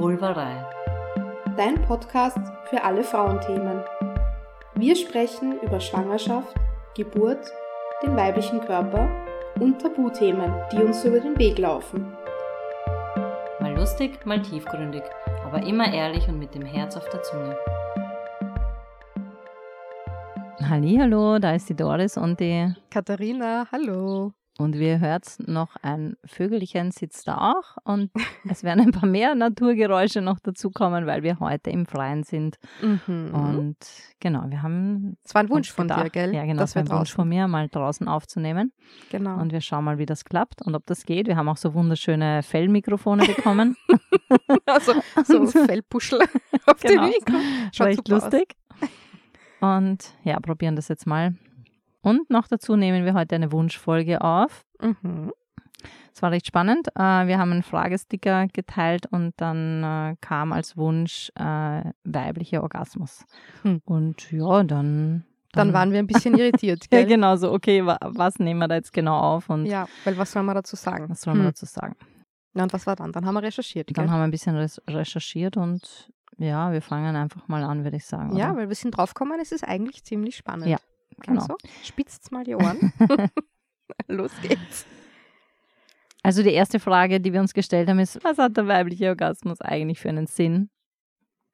Vulvarei. Dein Podcast für alle Frauenthemen. Wir sprechen über Schwangerschaft, Geburt, den weiblichen Körper und Tabuthemen, die uns über den Weg laufen. Mal lustig, mal tiefgründig, aber immer ehrlich und mit dem Herz auf der Zunge. Hallo, da ist die Doris und die Katharina, hallo. Und wie ihr hört, noch ein Vögelchen sitzt da auch und es werden ein paar mehr Naturgeräusche noch dazukommen, weil wir heute im Freien sind. Mhm. Und genau, wir haben Es war ein Wunsch uns von dir, gedacht- gell? Ja, genau, das war ein Wunsch draußen. von mir, mal draußen aufzunehmen. Genau. Und wir schauen mal, wie das klappt und ob das geht. Wir haben auch so wunderschöne Fellmikrofone bekommen. also so Fellpuschel auf Genau. dem Mikro. Schaut War echt super aus. lustig. Und ja, probieren das jetzt mal. Und noch dazu nehmen wir heute eine Wunschfolge auf. Mhm. Es war recht spannend. Äh, wir haben einen Fragesticker geteilt und dann äh, kam als Wunsch äh, weiblicher Orgasmus. Hm. Und ja, dann. Dann waren wir ein bisschen irritiert, Ja, gell? genau so. Okay, wa was nehmen wir da jetzt genau auf und Ja, weil was soll man dazu sagen? was soll man Hm. dazu sagen? Ja, und was war dann? Dann haben wir recherchiert, Dann gell? haben wir ein bisschen recherchiert und ja, wir fangen einfach mal an, würde ich sagen. Ja, oder? weil wir sind draufgekommen, es ist eigentlich ziemlich spannend. Ja, genau. Also, spitzt mal die Ohren. Los geht's. Also die erste Frage, die wir uns gestellt haben, ist, was hat der weibliche Orgasmus eigentlich für einen Sinn?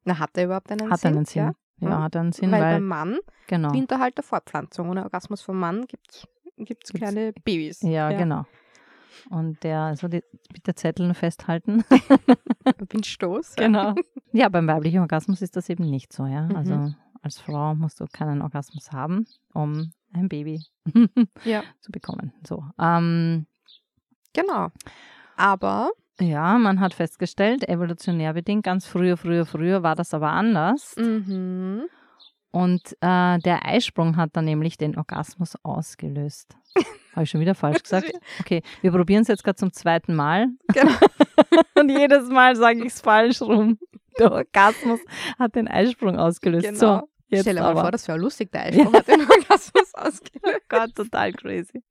Na, hat er überhaupt einen hat Sinn? einen Sinn. Ja, Ja. hat einen Sinn, weil, weil, beim Mann genau. dient er halt der Fortpflanzung. Ohne Orgasmus vom Mann gibt es Gibt's- kleine Babys. Ja, genau. Und der, also die, bitte Zetteln festhalten. Windstoß. genau. Ja, beim weiblichen Orgasmus ist das eben nicht so, ja. Mhm. Als Frau musst du keinen Orgasmus haben, um ein Baby Ja, zu bekommen. So. Ähm, genau. Aber, ja, man hat festgestellt, evolutionär bedingt, ganz früher, früher, früher war das aber anders. mhm. Und äh, der Eisprung hat dann nämlich den Orgasmus ausgelöst. Habe ich schon wieder falsch gesagt? Okay, wir probieren es jetzt gerade zum zweiten Mal. Genau. Und jedes Mal sage ich es falsch rum. Der Orgasmus hat den Eisprung ausgelöst. genau. So, jetzt Stell dir mal aber. vor, das wäre lustig, der Eisprung hat den Orgasmus ausgelöst. Oh Gott, total crazy.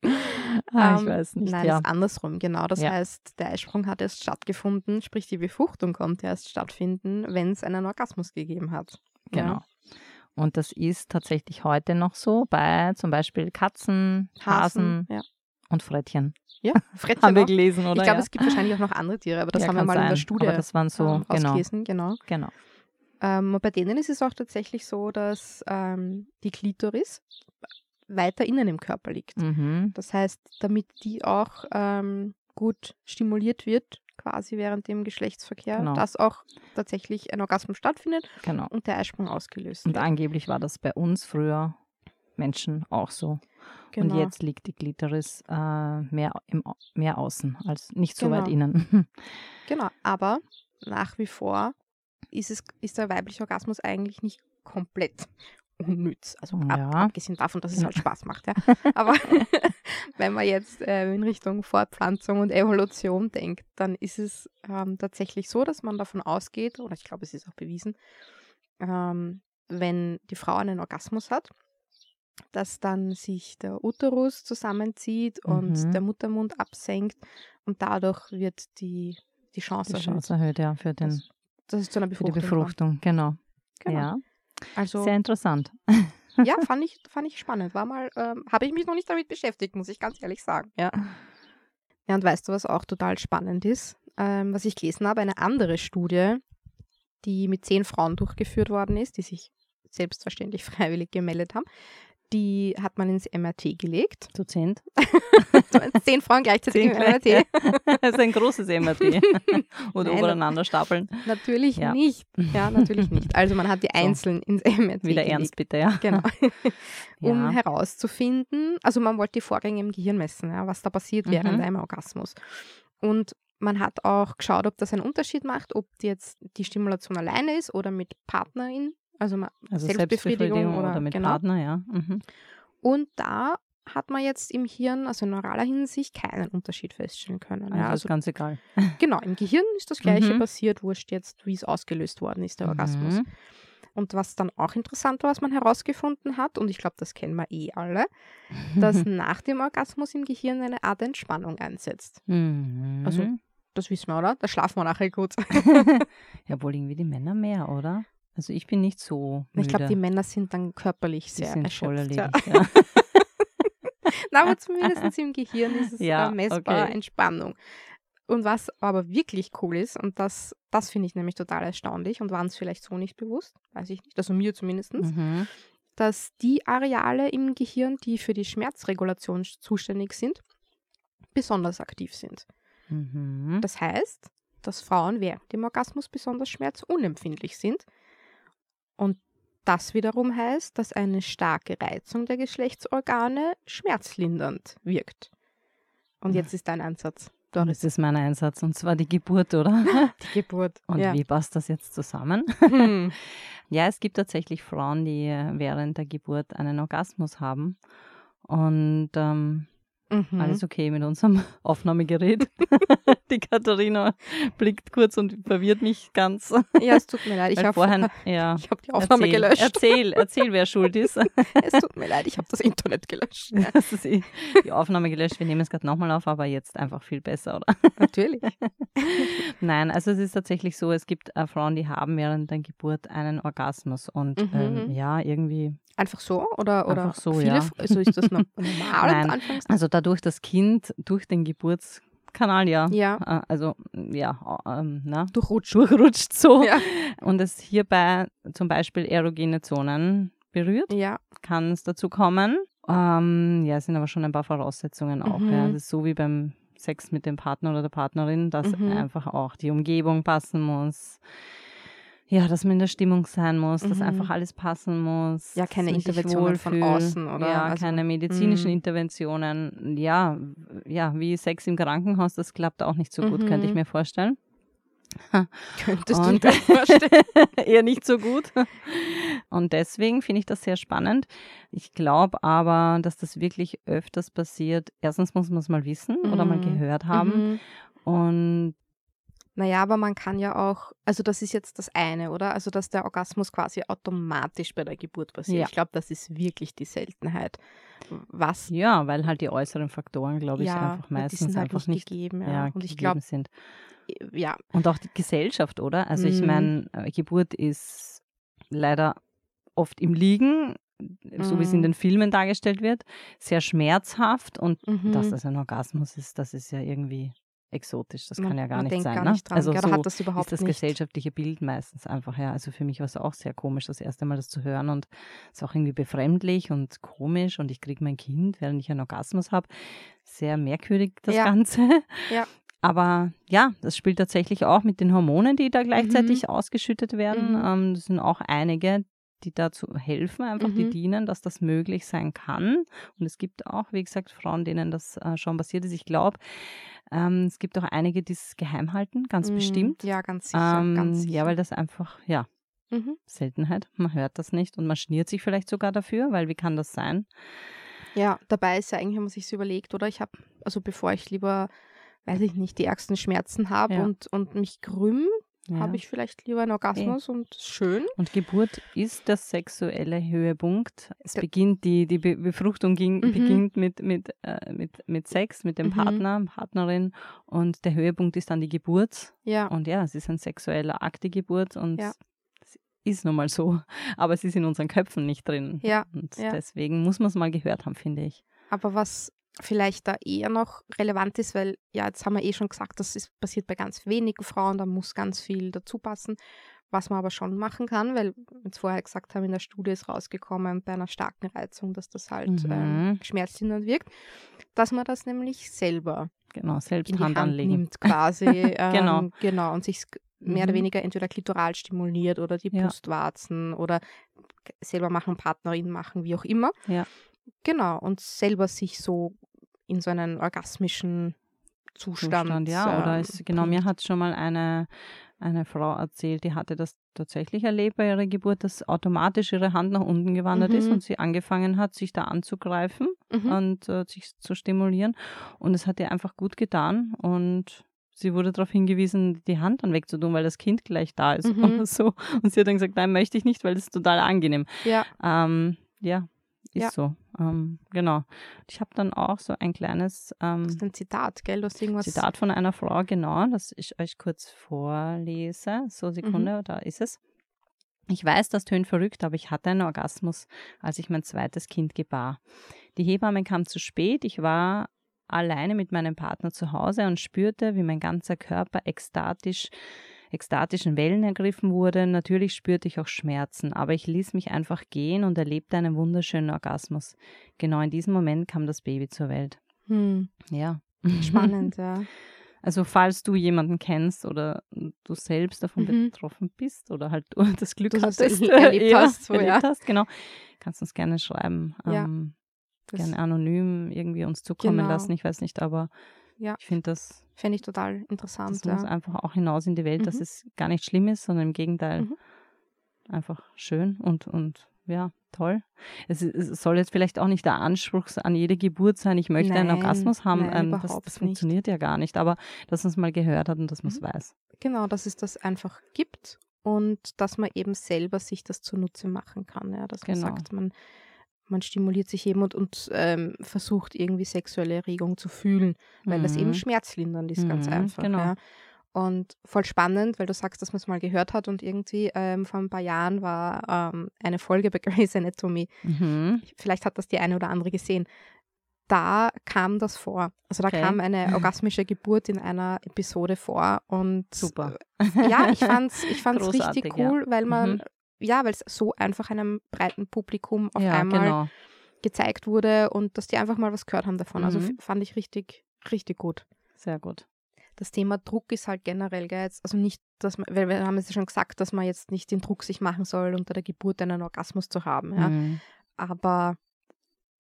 Ah, ich Ähm, weiß nicht, Nein, ja. das ist andersrum, genau. Das Ja. heißt, der Eisprung hat erst stattgefunden, sprich die Befruchtung konnte erst stattfinden, wenn es einen Orgasmus gegeben hat. Genau. Und das ist tatsächlich heute noch so bei zum Beispiel Katzen, Ja. Hasen Hasen, ja. und Frettchen. Ja, Frettchen Haben wir auch. gelesen, oder? Ich glaube, ja? es gibt wahrscheinlich auch noch andere Tiere, aber das Ja, haben wir mal in der sein. Studie Aber das waren so, ähm, genau. Genau. genau. Ähm, und bei denen ist es auch tatsächlich so, dass ähm, die Klitoris weiter innen im Körper liegt. Mhm. Das heißt, damit die auch ähm, gut stimuliert wird, quasi während dem Geschlechtsverkehr, Genau. dass auch tatsächlich ein Orgasmus stattfindet Genau. und der Eisprung ausgelöst Und wird. angeblich war das bei uns früher Menschen auch so. Genau. Und jetzt liegt die Klitoris äh, mehr, im, mehr außen als nicht so weit Genau. innen. Genau, aber nach wie vor ist, es, ist der weibliche Orgasmus eigentlich nicht komplett unnütz. Also ab, Ja. abgesehen davon, dass es halt Spaß macht. Ja. Aber wenn man jetzt äh, in Richtung Fortpflanzung und Evolution denkt, dann ist es ähm, tatsächlich so, dass man davon ausgeht, oder ich glaube, es ist auch bewiesen, ähm, wenn die Frau einen Orgasmus hat, dass dann sich der Uterus zusammenzieht und Mhm. der Muttermund absenkt und dadurch wird die, die Chance Die erhöht, Chance erhöht, ja, für, den, dass, dass es zu einer für die Befruchtung Befruchtung. Genau. Genau. Ja, Also sehr interessant. ja, fand ich, fand ich spannend. War mal, ähm, habe ich mich noch nicht damit beschäftigt, muss ich ganz ehrlich sagen. Ja. Ja, und weißt du, was auch total spannend ist? Ähm, was ich gelesen habe, eine andere Studie, die mit zehn Frauen durchgeführt worden ist, die sich selbstverständlich freiwillig gemeldet haben. Die hat man ins MRT gelegt. Zu zehnt. zehn Frauen gleichzeitig Zehn im MRT. das ist ein großes MRT. Oder Nein, übereinander stapeln. Natürlich Ja. nicht. Ja, natürlich nicht. Also man hat die So. einzeln ins MRT Wieder gelegt. ernst, bitte, ja. Genau. um Ja. herauszufinden, also man wollte die Vorgänge im Gehirn messen, ja, was da passiert während Mhm. einem Orgasmus. Und man hat auch geschaut, ob das einen Unterschied macht, ob jetzt die Stimulation alleine ist oder mit Partnerin, also Also Selbstbefriedigung Selbstbefriedigung oder- oder, mit genau. Partner, ja. Mhm. Und da hat man jetzt im Hirn, also in neuraler Hinsicht, keinen Unterschied feststellen können. Also ja, ist also ganz egal. genau, im Gehirn ist das Gleiche Mhm. passiert, wurscht jetzt, wie es ausgelöst worden ist, der Orgasmus. Mhm. Und was dann auch interessant war, was man herausgefunden hat, und ich glaube, das kennen wir eh alle, dass nach dem Orgasmus im Gehirn eine Art Entspannung einsetzt. Mhm. Also das wissen wir, oder? Da schlafen wir nachher kurz. ja, wohl irgendwie die Männer mehr, oder? Also ich bin nicht so müde. Ich glaube, die Männer sind dann körperlich Die sehr sind voll erschöpft. Ja. erledigt. Ja. Na, aber zumindest im Gehirn ist es Ja, äh, messbar okay. Entspannung. Und was aber wirklich cool ist, und das, das finde ich nämlich total erstaunlich und war uns vielleicht so nicht bewusst, weiß ich nicht, also mir zumindest, Mhm. dass die Areale im Gehirn, die für die Schmerzregulation zuständig sind, besonders aktiv sind. Mhm. Das heißt, dass Frauen während dem Orgasmus besonders schmerzunempfindlich sind. Und das wiederum heißt, dass eine starke Reizung der Geschlechtsorgane schmerzlindernd wirkt. Und jetzt ist dein Ansatz, Doris. Das ist mein Einsatz und zwar die Geburt, oder? Die Geburt. Und ja. wie passt das jetzt zusammen? Hm. Ja, es gibt tatsächlich Frauen, die äh, während der Geburt einen Orgasmus haben. Und ähm, Mhm. alles okay mit unserem Aufnahmegerät. die Katharina blickt kurz und verwirrt mich ganz. Ja, es tut mir leid. Ich habe vorhin, ja. ich hab die Aufnahme erzähl, gelöscht. Erzähl, erzähl, wer schuld ist. Es tut mir leid, ich habe das Internet gelöscht. Ja, Das ist eh die Aufnahme gelöscht. Wir nehmen es gerade nochmal auf, aber jetzt einfach viel besser, oder? natürlich. Nein, also es ist tatsächlich so, es gibt äh, Frauen, die haben während der Geburt einen Orgasmus und Mhm. ähm, ja, irgendwie, Einfach so oder, oder Einfach so, viele, ja. Also ist das normal? Nein. Also dadurch das Kind durch den Geburtskanal ja, Ja, äh, also ja, äh, ähm, na, durchrutscht. durchrutscht so Ja. und es hierbei zum Beispiel erogene Zonen berührt, ja. kann es dazu kommen. Ähm, ja, es sind aber schon ein paar Voraussetzungen auch. Ja. Mhm. Das ist so wie beim Sex mit dem Partner oder der Partnerin, dass Mhm. einfach auch die Umgebung passen muss. Ja, dass man in der Stimmung sein muss, dass Mhm. einfach alles passen muss. Ja, keine dass Interventionen von außen, oder? Ja, Also, keine medizinischen mhm. Interventionen. Ja, ja, wie Sex im Krankenhaus, das klappt auch nicht so gut, könnte ich Mhm. mir vorstellen. Könntest du Und- dir vorstellen? Eher nicht so gut. Und deswegen finde ich das sehr spannend. Ich glaube aber, dass das wirklich öfters passiert. Erstens muss man es mal wissen oder mal Mhm. gehört haben. Mhm. Und Naja, aber man kann ja auch, also das ist jetzt das eine, oder? Also, dass der Orgasmus quasi automatisch bei der Geburt passiert. Ja. Ich glaube, das ist wirklich die Seltenheit. Was ja, weil halt die äußeren Faktoren, glaube ich, ja, einfach meistens halt einfach nicht gegeben. Ja. ja, Und ich glaube, sind. ja, Und auch die Gesellschaft, oder? Also ich Mhm. meine, äh, Geburt ist leider oft im Liegen, so wie es in Mhm. den Filmen dargestellt wird, sehr schmerzhaft und mhm. dass das ein Orgasmus ist, das ist ja irgendwie exotisch. Das man, kann ja gar nicht sein. gar ne? nicht. Also ja, so hat das überhaupt ist das nicht. gesellschaftliche Bild meistens einfach, ja. Also für mich war es auch sehr komisch, das erste Mal das zu hören und es ist auch irgendwie befremdlich und komisch und ich kriege mein Kind, während ich einen Orgasmus habe. Sehr merkwürdig, das Ja. Ganze. Ja. Aber ja, das spielt tatsächlich auch mit den Hormonen, die da gleichzeitig Mhm. ausgeschüttet werden. Mhm. Ähm, das sind auch einige, die dazu helfen, einfach die Mhm. dienen, dass das möglich sein kann. Und es gibt auch, wie gesagt, Frauen, denen das äh, schon passiert ist. Ich glaube, ähm, es gibt auch einige, die es geheim halten, ganz Mm, bestimmt. Ja, ganz sicher. Ähm, ganz sicher. ja, weil das einfach, ja, mhm. Seltenheit. Man hört das nicht und man schniert sich vielleicht sogar dafür, weil wie kann das sein? Ja, dabei ist ja eigentlich, wenn man sich überlegt, oder? Ich habe, also bevor ich lieber, weiß ich nicht, die ärgsten Schmerzen habe Ja. und, und mich krümm, Ja. habe ich vielleicht lieber einen Orgasmus und schön. Und Geburt ist der sexuelle Höhepunkt. Es Ja. beginnt, die, die Be Befruchtung ging, Mhm. beginnt mit, mit, äh, mit, mit Sex, mit dem Mhm. Partner, Partnerin und der Höhepunkt ist dann die Geburt. Ja, Und ja, es ist ein sexueller Akt, die Geburt und Ja. es ist nun mal so. Aber es ist in unseren Köpfen nicht drin. Ja, Und ja. deswegen muss man es mal gehört haben, finde ich. aber was vielleicht da eher noch relevant ist, weil ja, jetzt haben wir eh schon gesagt, das ist, passiert bei ganz wenigen Frauen, da muss ganz viel dazu passen. Was man aber schon machen kann, weil wir jetzt vorher gesagt haben, in der Studie ist rausgekommen, bei einer starken Reizung, dass das halt Mhm. ähm, schmerzlindernd wirkt, dass man das nämlich selber Genau, selbst in die Hand Hand anlegen. nimmt quasi. ähm, Genau. Genau, und sich mehr oder Mhm. weniger entweder klitoral stimuliert oder die Ja. Brustwarzen oder selber machen, Partnerin machen, wie auch immer. Ja. Genau, und selber sich so in so einen orgasmischen Zustand. Zustand, ja. Oder ähm, es, genau, mir hat schon mal eine, eine Frau erzählt, die hatte das tatsächlich erlebt bei ihrer Geburt, dass automatisch ihre Hand nach unten gewandert ist Mhm. und sie angefangen hat, sich da anzugreifen Mhm. und äh, sich zu stimulieren. Und es hat ihr einfach gut getan und sie wurde darauf hingewiesen, die Hand dann wegzutun, weil das Kind gleich da ist Mhm. oder so. Und sie hat dann gesagt, nein, möchte ich nicht, weil das ist total angenehm. Ja, Ähm, ja, ist Ja. so. Ähm, genau. Ich habe dann auch so ein kleines ähm, Das ist ein Zitat, gell? Du hast irgendwas. Zitat von einer Frau, genau, das ich euch kurz vorlese. So, Sekunde, da ist es. Ich weiß, das tönt verrückt, aber ich hatte einen Orgasmus, als ich mein zweites Kind gebar. Die Hebamme kam zu spät, ich war alleine mit meinem Partner zu Hause und spürte, wie mein ganzer Körper ekstatisch ekstatischen Wellen ergriffen wurde. Natürlich spürte ich auch Schmerzen, aber ich ließ mich einfach gehen und erlebte einen wunderschönen Orgasmus. Genau in diesem Moment kam das Baby zur Welt. Hm, Ja. spannend, ja. Also falls du jemanden kennst oder du selbst davon Mhm. betroffen bist oder halt du das Glück Du das hattest, erlebt hast, so, erlebt ja. hast, genau, kannst uns gerne schreiben. Ja, Ähm, gerne anonym irgendwie uns zukommen Genau. lassen. Ich weiß nicht, aber Ja. ich finde das, fände ich total interessant. das muss Ja. einfach auch hinaus in die Welt, dass Mhm. es gar nicht schlimm ist, sondern im Gegenteil Mhm. einfach schön und, und ja, toll. Es, es soll jetzt vielleicht auch nicht der Anspruch an jede Geburt sein, ich möchte einen Nein, Orgasmus haben. nein, ähm, das das funktioniert ja gar nicht, aber dass man es mal gehört hat und dass man es Mhm. weiß. Genau, dass es das einfach gibt und dass man eben selber sich das zunutze machen kann. Ja, dass man Genau. sagt, man, man stimuliert sich eben und, und ähm, versucht irgendwie sexuelle Erregung zu fühlen, weil das eben Mhm. schmerzlindernd ist, ganz Mhm, einfach. genau. Ja. Und voll spannend, weil du sagst, dass man es mal gehört hat und irgendwie ähm, vor ein paar Jahren war ähm, eine Folge bei Grey's Anatomy. Mhm. Vielleicht hat das die eine oder andere gesehen. Da kam das vor. Also da Okay. kam eine orgasmische Geburt in einer Episode vor und Super. ja, ich fand's, ich fand's richtig Großartig, ja. cool, weil man, Mhm. Ja, weil es so einfach einem breiten Publikum auf ja, einmal genau. gezeigt wurde und dass die einfach mal was gehört haben davon. Also Mhm. f- fand ich richtig, richtig gut. Sehr gut. Das Thema Druck ist halt generell, gell, jetzt, also nicht, dass man, weil wir haben es ja schon gesagt, dass man jetzt nicht den Druck sich machen soll, unter der Geburt einen Orgasmus zu haben, ja. Mhm. Aber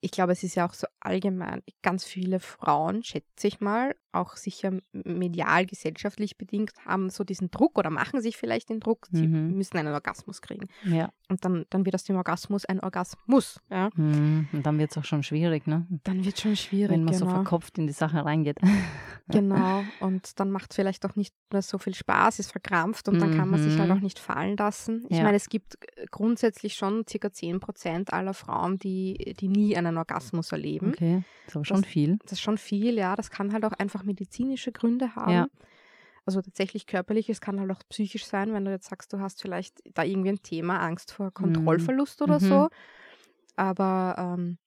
ich glaube, es ist ja auch so allgemein, ganz viele Frauen, schätze ich mal, auch sicher medial, gesellschaftlich bedingt, haben so diesen Druck oder machen sich vielleicht den Druck, sie Mhm. müssen einen Orgasmus kriegen. Ja. Und dann, dann wird aus dem Orgasmus ein Orgasmus. Ja? Mhm. Und dann wird es auch schon schwierig, ne? Dann wird schon schwierig. Wenn man so genau. verkopft in die Sache reingeht. Genau, und dann macht vielleicht auch nicht mehr so viel Spaß, ist verkrampft und dann kann man sich halt Mhm. auch nicht fallen lassen. Ich Ja. meine, es gibt äh, grundsätzlich schon circa 10 Prozent aller Frauen, die, die nie einen Orgasmus erleben. Okay. Das ist aber schon Das- viel. Das ist schon viel, ja. Das kann halt auch einfach medizinische Gründe haben. Ja. Also tatsächlich körperlich, es kann halt auch psychisch sein, wenn du jetzt sagst, du hast vielleicht da irgendwie ein Thema, Angst vor Kontrollverlust oder Mhm. so. Aber ähm,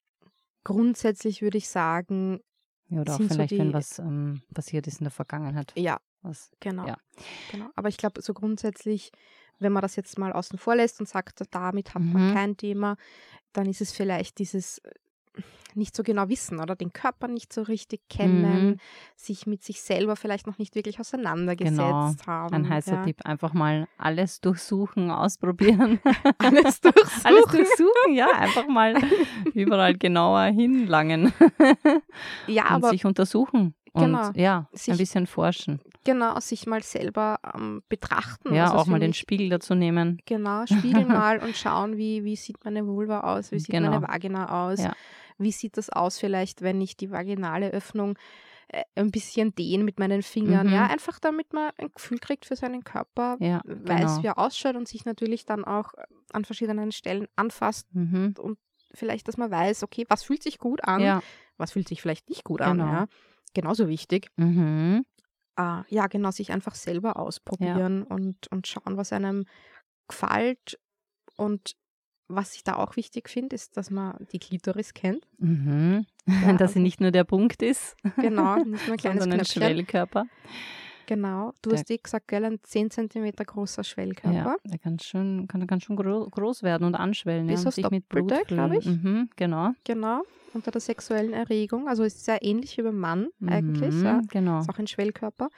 grundsätzlich würde ich sagen, Ja, oder auch sind so vielleicht, wenn die- was ähm, passiert ist in der Vergangenheit. ja, Was, Genau. Ja. genau. Aber ich glaube, so grundsätzlich, wenn man das jetzt mal außen vor lässt und sagt, damit hat man Mhm. kein Thema, dann ist es vielleicht dieses äh, nicht so genau wissen oder den Körper nicht so richtig kennen, Mhm. sich mit sich selber vielleicht noch nicht wirklich auseinandergesetzt Genau. haben. ein heißer ja. Tipp. Einfach mal alles durchsuchen, ausprobieren. Alles durchsuchen. alles durchsuchen, ja. Einfach mal überall genauer hinlangen. Ja, und aber sich untersuchen. Und Genau. ja, Sich- ein bisschen forschen. genau, sich mal selber ähm, betrachten. Ja, Also auch mal den Spiegel dazu nehmen. Genau, spiegeln mal und schauen, wie, wie sieht meine Vulva aus, wie sieht meine Genau. Vagina aus, Ja. Wie sieht das aus vielleicht, wenn ich die vaginale Öffnung äh, ein bisschen dehne mit meinen Fingern, Mhm. ja, einfach damit man ein Gefühl kriegt für seinen Körper, Ja, weiß, genau. wie er ausschaut und sich natürlich dann auch an verschiedenen Stellen anfasst Mhm. und vielleicht, dass man weiß, okay, was fühlt sich gut an, Ja. was fühlt sich vielleicht nicht gut an, Genau. ja. Genauso wichtig. Mhm. Ah, ja, genau, sich einfach selber ausprobieren und, und schauen, was einem gefällt. Und was ich da auch wichtig finde, ist, dass man die Klitoris kennt. Mhm. Ja, Dass sie also- nicht nur der Punkt ist, Genau, nicht nur ein kleines sondern ein Knöpfchen. Schwellkörper. Genau. Du Der- hast eh gesagt, gell, ein 10 cm großer Schwellkörper. Ja, der kann schon, kann, kann schon gro groß werden und anschwellen. Bis ja, sich mit Blut Doppelte, glaub füllen. ich. Mhm, genau. Genau. Unter der sexuellen Erregung. Also ist sehr ähnlich wie beim Mann eigentlich. Mhm, Ja. Genau. Ist auch ein Schwellkörper.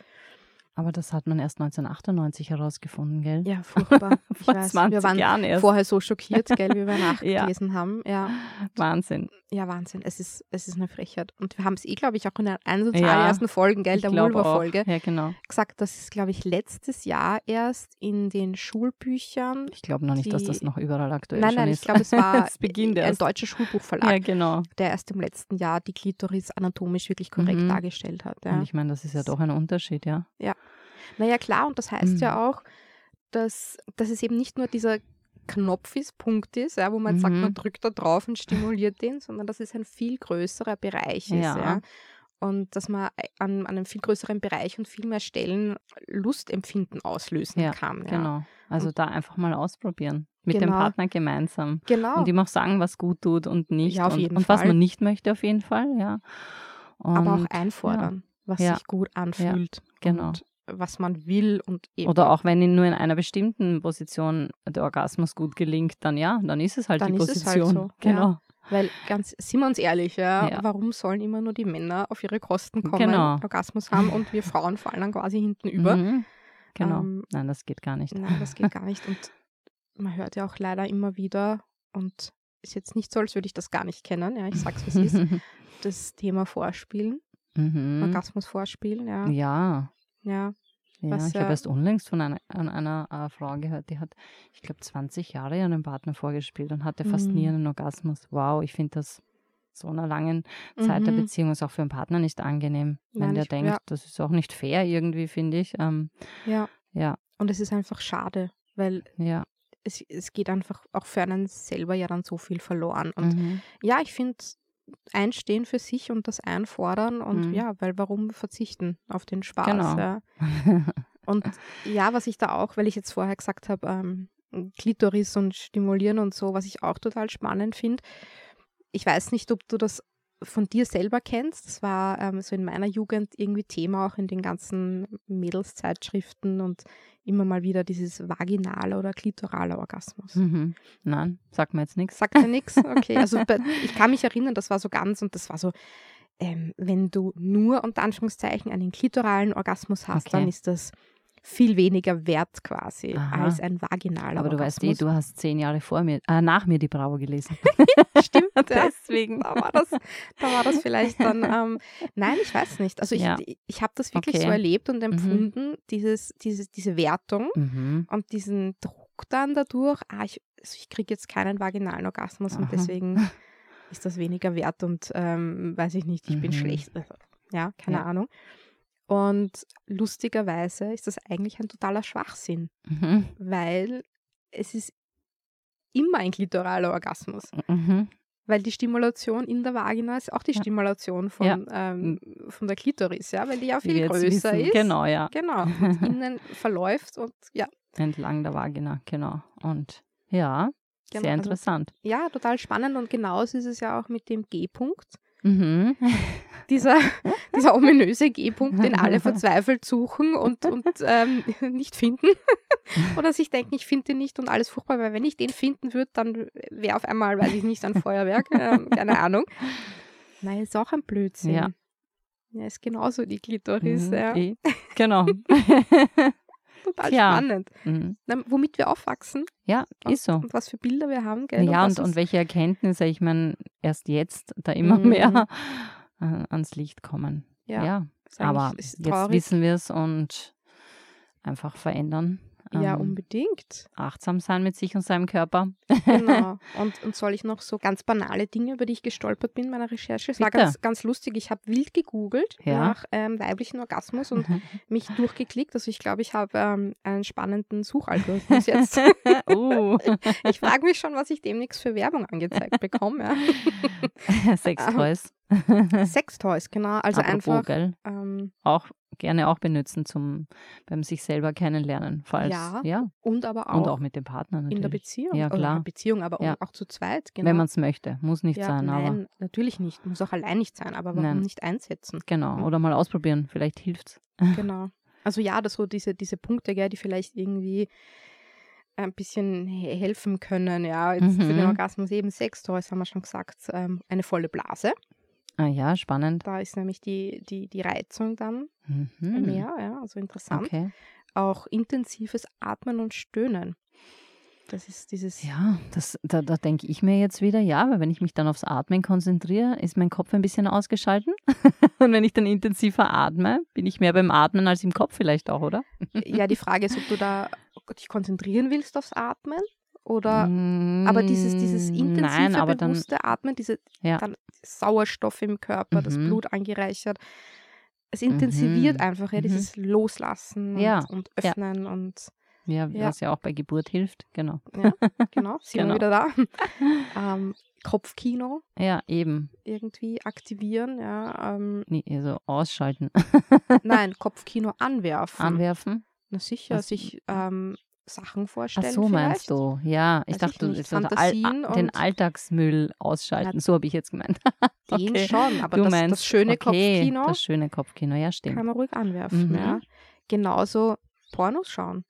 Aber das hat man erst 1998 herausgefunden, gell? Ja, furchtbar. Ich Vor weiß. 20 wir waren Jahren erst. vorher so schockiert, gell, wie wir Ja. nachgelesen haben. Ja. Wahnsinn. Ja, Wahnsinn. Es ist, es ist eine Frechheit. Und wir haben es eh, glaube ich, auch in einer der Ja, ersten Folgen, gell, der. Vulva-Folge, Ja, genau. gesagt, dass es, glaube ich, letztes Jahr erst in den Schulbüchern. Ich glaube noch nicht, dass das noch überall aktuell Nein, nein, ist. ich glaube, es war es ein deutscher Schulbuchverlag, Ja, genau. der erst im letzten Jahr die Klitoris anatomisch wirklich korrekt Mhm. dargestellt hat. Und Ja. ich meine, das ist ja doch ein Unterschied, ja. Naja, klar, und das heißt ja Mhm. auch, dass, dass es eben nicht nur dieser Knopf ist, Punkt ist, ja, wo man sagt, Mhm. man drückt da drauf und stimuliert den, sondern dass es ein viel größerer Bereich ist. Ja. Ja. Und dass man an, an einem viel größeren Bereich und viel mehr Stellen Lustempfinden auslösen Ja, kann. Ja. Genau. Also da einfach mal ausprobieren. Mit dem Genau. Partner gemeinsam. Genau. Und ihm auch sagen, was gut tut und nicht. Ja, auf und, jeden und was Fall. man nicht möchte, auf jeden Fall, ja. Und, aber auch einfordern, was Ja. sich gut anfühlt. genau. Und was man will und eben. Oder auch wenn ihm nur in einer bestimmten Position der Orgasmus gut gelingt, dann ja, dann ist es halt Dann die halt Position. so, ja. Genau. Weil ganz, sind wir uns ehrlich, ja, Ja. warum sollen immer nur die Männer auf ihre Kosten kommen, Genau. Orgasmus haben und wir Frauen fallen dann quasi hinten über? Mhm. Genau. Ähm, Nein, das geht gar nicht. Nein, das geht gar nicht. Und man hört ja auch leider immer wieder, und ist jetzt nicht so, als würde ich das gar nicht kennen, ja, ich sag's wie es ist, das Thema Vorspielen, mhm. Orgasmus vorspielen, ja. Ja, ja. ja. Was, ich habe äh, erst unlängst von einer, an einer äh, Frau gehört, die hat, ich glaube, 20 Jahre ihren Partner vorgespielt und hatte fast nie Mhm. einen Orgasmus. Wow, ich finde das so einer langen Zeit der Mhm. Beziehung ist auch für einen Partner nicht angenehm, wenn Nein, der ich- denkt, ja. das ist auch nicht fair irgendwie, finde ich. Ähm, ja. ja, Und es ist einfach schade, weil ja. es, es geht einfach auch für einen selber ja dann so viel verloren. Und Mhm. ja, ich finde, einstehen für sich und das einfordern und Mhm. ja, weil warum verzichten auf den Spaß? Genau. Ja. Und ja, was ich da auch, weil ich jetzt vorher gesagt habe, ähm, Klitoris und Stimulieren und so, was ich auch total spannend finde. Ich weiß nicht, ob du das von dir selber kennst. Das war ähm, so in meiner Jugend irgendwie Thema auch in den ganzen Mädelszeitschriften und immer mal wieder dieses vaginale oder klitorale Orgasmus. Mhm. Nein, sagt mir jetzt nichts. Sagt dir nichts? Okay, also ich kann mich erinnern, das war so ganz und das war so, ähm, wenn du nur unter Anführungszeichen einen klitoralen Orgasmus hast, Okay. dann ist das viel weniger wert quasi Aha. als ein vaginaler Aber du weißt eh, Orgasmus. du hast zehn Jahre vor mir, äh, nach mir die Bravo gelesen. Stimmt, ja. Deswegen. Da war, das, da war das vielleicht dann, ähm, nein, ich weiß nicht. Also ich, Ja. ich, ich habe das wirklich Okay. so erlebt und empfunden, dieses, dieses, diese Wertung Mhm. und diesen Druck dann dadurch, ah, ich, also ich kriege jetzt keinen vaginalen Orgasmus und Aha. deswegen ist das weniger wert und ähm, weiß ich nicht, ich bin Mhm. schlecht. Also, Ja, keine Ja. Ahnung. Und lustigerweise ist das eigentlich ein totaler Schwachsinn, Mhm. weil es ist immer ein klitoraler Orgasmus. Mhm. Weil die Stimulation in der Vagina ist auch die Ja. Stimulation von, ähm, von der Klitoris, ja, weil die ja viel größer wissen. ist. Genau, ja. Genau. Und innen verläuft und ja, Entlang der Vagina, genau. Und ja, Genau, sehr also- interessant. ja, total spannend und genauso ist es ja auch mit dem G-Punkt. Mhm. Dieser, dieser ominöse G-Punkt, den alle verzweifelt suchen und, und ähm, nicht finden. Oder sich denken, ich finde den nicht und alles furchtbar, weil wenn ich den finden würde, dann wäre auf einmal, weiß ich nicht, ein Feuerwerk. Ähm, keine Ahnung. Nein, ist auch ein Blödsinn. Ja. Ja, ist genauso die Klitoris. Mhm. Ja. Eh. Genau. Total Tja. spannend. Mhm. Na, womit wir aufwachsen Ja, und, ist so. und was für Bilder wir haben. Gell? Ja, und, und es- welche Erkenntnisse, ich meine, erst jetzt da immer Mhm. mehr äh, ans Licht kommen. Ja, Ja, aber jetzt wissen wir es und einfach verändern. Ja, Ähm, unbedingt. achtsam sein mit sich und seinem Körper. Genau. Und, und soll ich noch so ganz banale Dinge, über die ich gestolpert bin in meiner Recherche? Es war ganz, ganz lustig. Ich habe wild gegoogelt Ja. nach ähm, weiblichen Orgasmus und mich durchgeklickt. Also ich glaube, ich habe ähm, einen spannenden Suchalgorithmus jetzt. uh, ich frage mich schon, was ich demnächst für Werbung angezeigt bekomme. Ja. Sextoys. Sextoys, genau. Also Apropos, einfach. gell? Ähm, Auch gerne auch benutzen zum beim sich selber kennenlernen. Falls, Ja, ja. und aber auch, Und auch mit dem Partner natürlich. in der Beziehung. Ja, klar. in der Beziehung, aber Ja. auch zu zweit. Genau. Wenn man es möchte. Muss nicht ja, sein, nein, aber natürlich nicht. Muss auch allein nicht sein, aber warum Nein. nicht einsetzen? genau. Oder mal ausprobieren. Vielleicht hilft's. Genau. Also ja, das so diese, diese Punkte, gell, die vielleicht irgendwie ein bisschen he- helfen können, ja, jetzt für den Mhm. Orgasmus eben Sextoys, haben wir schon gesagt, ähm, eine volle Blase. Ah ja, spannend. Da ist nämlich die, die, die Reizung dann Mhm. mehr, ja, also interessant. Okay. Auch intensives Atmen und Stöhnen. Das ist dieses, Ja, das, da, da denke ich mir jetzt wieder, ja, weil wenn ich mich dann aufs Atmen konzentriere, ist mein Kopf ein bisschen ausgeschalten. Und wenn ich dann intensiver atme, bin ich mehr beim Atmen als im Kopf vielleicht auch, oder? ja, die Frage ist, ob du da dich konzentrieren willst aufs Atmen oder aber dieses, dieses Mm, intensive, Nein, aber dann, bewusste Atmen, diese Ja. dann Sauerstoff im Körper, das Mhm. Blut angereichert. Es intensiviert Mhm. einfach ja, Mhm. dieses Loslassen und, Ja, und ja. Öffnen und Ja, Ja. was ja auch bei Geburt hilft, genau. Ja, genau, sind Genau. wir wieder da. ähm, Kopfkino Ja, eben. irgendwie aktivieren, ja. Ähm, Nee, also ausschalten. nein, Kopfkino anwerfen. Anwerfen. Na sicher, Was- sich ähm, Sachen Ach vorstellen so vielleicht. meinst du. Ja, ich Weiß dachte, ich du so All, Fantasien den Alltagsmüll ausschalten. so habe ich jetzt gemeint. Den Okay. schon, aber du das, meinst, das schöne okay, Kopfkino Das schöne Kopfkino, ja, stimmt. kann man ruhig anwerfen, Mhm. ja. Genauso Pornos schauen.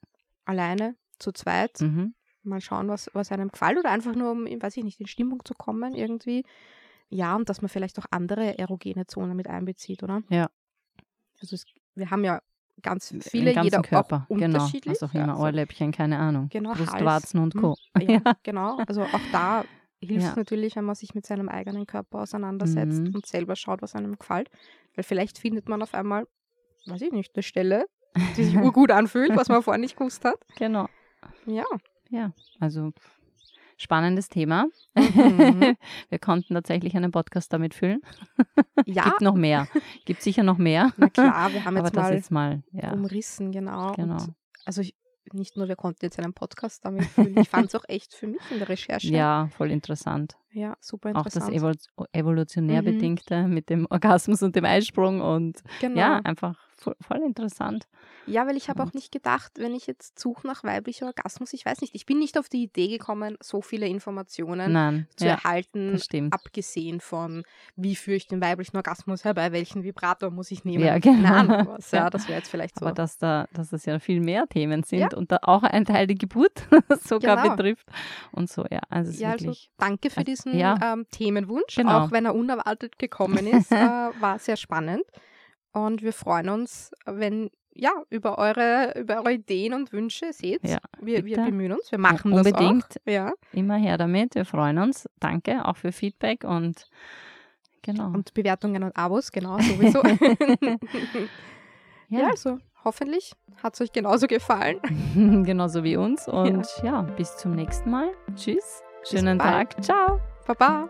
Alleine, zu zweit. Mhm. mal schauen, was, was einem gefällt oder einfach nur, um, weiß ich nicht, in Stimmung zu kommen irgendwie. Ja, und dass man vielleicht auch andere erogene Zonen mit einbezieht, oder? Ja. Also es, wir haben ja ganz viele, jeder Körper, auch genau. unterschiedlich. Was auch ja, immer, also, Ohrläppchen, keine Ahnung. Genau, Brust, Hals. Warzen und Hm, Co. Ja, genau. Also auch da hilft es Ja. natürlich, wenn man sich mit seinem eigenen Körper auseinandersetzt Mhm. und selber schaut, was einem gefällt. Weil vielleicht findet man auf einmal, weiß ich nicht, eine Stelle, die sich urgut anfühlt, was man vorher nicht gewusst hat. Genau. Ja. Ja, also spannendes Thema. Mhm. Wir konnten tatsächlich einen Podcast damit füllen. Ja, Gibt noch mehr. Gibt sicher noch mehr. na klar, wir haben Aber jetzt das mal jetzt mal, ja. umrissen, genau. Genau. Und also ich, nicht nur, wir konnten jetzt einen Podcast damit füllen, ich fand es auch echt für mich in der Recherche. Ja, voll interessant. Ja, super Auch das interessant. Evol evolutionär Mhm. Bedingte mit dem Orgasmus und dem Eisprung und genau. ja, einfach voll, voll interessant. Ja, weil ich habe auch nicht gedacht, wenn ich jetzt suche nach weiblicher Orgasmus, ich weiß nicht, ich bin nicht auf die Idee gekommen, so viele Informationen Nein, zu ja, erhalten, abgesehen von, wie führe ich den weiblichen Orgasmus herbei, welchen Vibrator muss ich nehmen. Ja, genau. Was. Ja, das wäre jetzt vielleicht so. Aber dass da, dass es ja viel mehr Themen sind Ja. und da auch ein Teil die Geburt sogar Genau. betrifft und so, ja, also ja, also wirklich, danke für Also, diesen ja. ähm, Themenwunsch, Genau. auch wenn er unerwartet gekommen ist, äh, war sehr spannend. Und wir freuen uns, wenn ja über eure über eure Ideen und Wünsche seht. Ja, wir, wir bemühen uns, wir machen unbedingt. das auch. Ja. immer her damit, wir freuen uns, danke auch für Feedback und genau. Und Bewertungen und Abos, genau, sowieso. ja. ja, also hoffentlich hat es euch genauso gefallen. genauso wie uns und ja. bis zum nächsten Mal. Tschüss, schönen bald. Tag, ciao. Baba!